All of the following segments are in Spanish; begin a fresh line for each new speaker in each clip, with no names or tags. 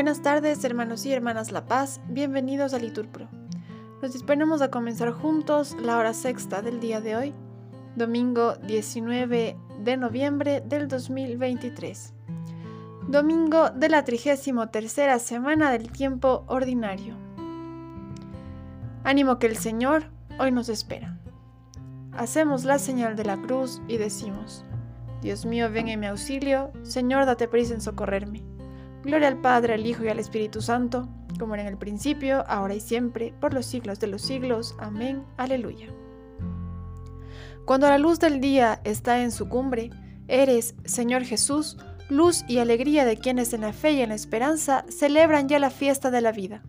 Buenas tardes, hermanos y hermanas La Paz, bienvenidos a Liturpro. Nos disponemos a comenzar juntos la hora sexta del día de hoy, domingo 19 de noviembre del 2023. Domingo de la 33 semana del tiempo ordinario. Ánimo que el Señor hoy nos espera. Hacemos la señal de la cruz y decimos, Dios mío, ven en mi auxilio, Señor, date prisa en socorrerme. Gloria al Padre, al Hijo y al Espíritu Santo, como era en el principio, ahora y siempre, por los siglos de los siglos. Amén. Aleluya. Cuando la luz del día está en su cumbre, eres, Señor Jesús, luz y alegría de quienes en la fe y en la esperanza celebran ya la fiesta de la vida.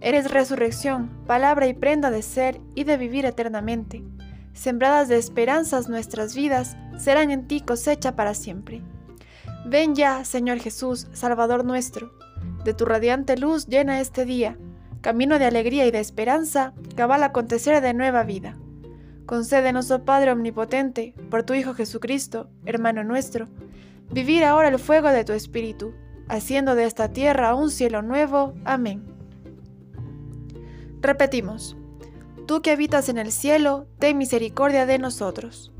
Eres resurrección, palabra y prenda de ser y de vivir eternamente. Sembradas de esperanzas nuestras vidas serán en ti cosecha para siempre. Ven ya, Señor Jesús, Salvador nuestro, de tu radiante luz llena este día, camino de alegría y de esperanza, cabal acontecer de nueva vida. Concédenos, oh Padre Omnipotente, por tu Hijo Jesucristo, hermano nuestro, vivir ahora el fuego de tu Espíritu, haciendo de esta tierra un cielo nuevo. Amén. Repetimos, tú que habitas en el cielo, ten misericordia de nosotros.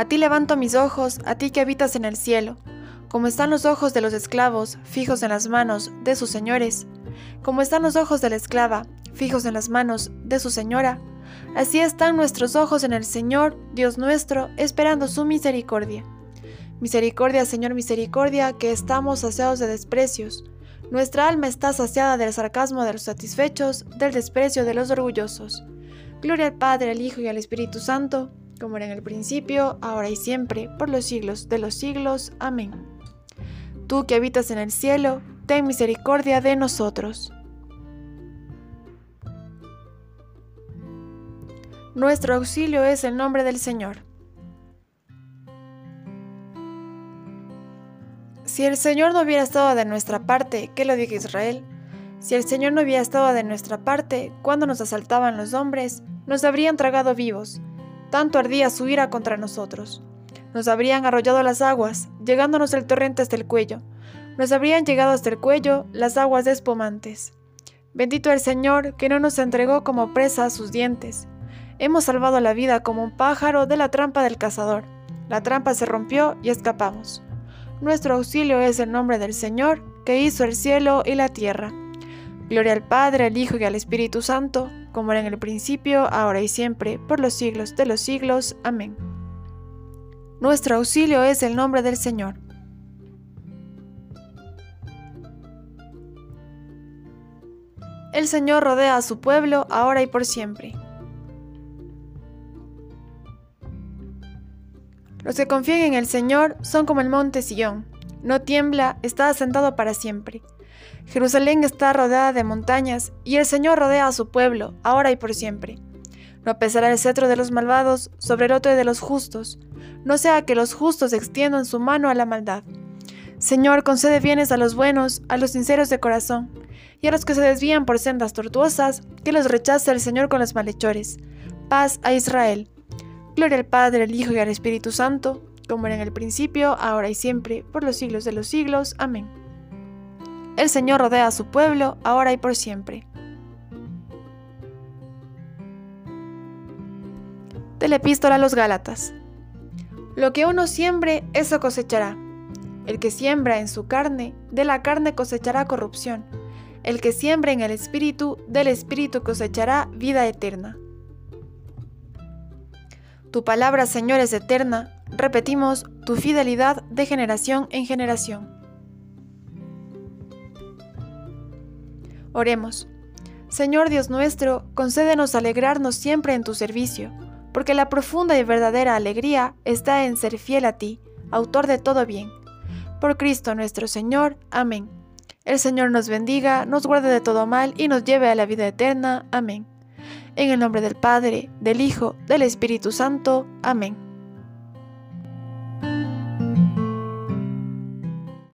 A ti levanto mis ojos, a ti que habitas en el cielo, como están los ojos de los esclavos fijos en las manos de sus señores, como están los ojos de la esclava fijos en las manos de su señora, así están nuestros ojos en el Señor, Dios nuestro, esperando su misericordia. Misericordia, Señor, misericordia, que estamos saciados de desprecios. Nuestra alma está saciada del sarcasmo de los satisfechos, del desprecio de los orgullosos. Gloria al Padre, al Hijo y al Espíritu Santo, como era en el principio, ahora y siempre, por los siglos de los siglos. Amén. Tú que habitas en el cielo, ten misericordia de nosotros. Nuestro auxilio es el nombre del Señor. Si el Señor no hubiera estado de nuestra parte, ¿qué lo diga Israel? Si el Señor no hubiera estado de nuestra parte, cuando nos asaltaban los hombres, nos habrían tragado vivos tanto ardía su ira contra nosotros. Nos habrían arrollado las aguas, llegándonos el torrente hasta el cuello. Nos habrían llegado hasta el cuello las aguas espumantes. Bendito el Señor, que no nos entregó como presa a sus dientes. Hemos salvado la vida como un pájaro de la trampa del cazador. La trampa se rompió y escapamos. Nuestro auxilio es el nombre del Señor, que hizo el cielo y la tierra. Gloria al Padre, al Hijo y al Espíritu Santo, como era en el principio, ahora y siempre, por los siglos de los siglos. Amén. Nuestro auxilio es el nombre del Señor. El Señor rodea a su pueblo ahora y por siempre. Los que confían en el Señor son como el monte Sillón. No tiembla, está asentado para siempre. Jerusalén está rodeada de montañas, y el Señor rodea a su pueblo, ahora y por siempre. No pesará el cetro de los malvados sobre el otro de los justos, no sea que los justos extiendan su mano a la maldad. Señor, concede bienes a los buenos, a los sinceros de corazón, y a los que se desvían por sendas tortuosas, que los rechace el Señor con los malhechores. Paz a Israel. Gloria al Padre, al Hijo y al Espíritu Santo, como era en el principio, ahora y siempre, por los siglos de los siglos. Amén. El Señor rodea a su pueblo, ahora y por siempre. De la epístola a los Gálatas. Lo que uno siembre, eso cosechará. El que siembra en su carne, de la carne cosechará corrupción. El que siembra en el Espíritu, del Espíritu cosechará vida eterna. Tu palabra, Señor, es eterna. Repetimos, tu fidelidad de generación en generación. Oremos. Señor Dios nuestro, concédenos alegrarnos siempre en tu servicio, porque la profunda y verdadera alegría está en ser fiel a ti, autor de todo bien. Por Cristo nuestro Señor. Amén. El Señor nos bendiga, nos guarde de todo mal y nos lleve a la vida eterna. Amén. En el nombre del Padre, del Hijo, del Espíritu Santo. Amén.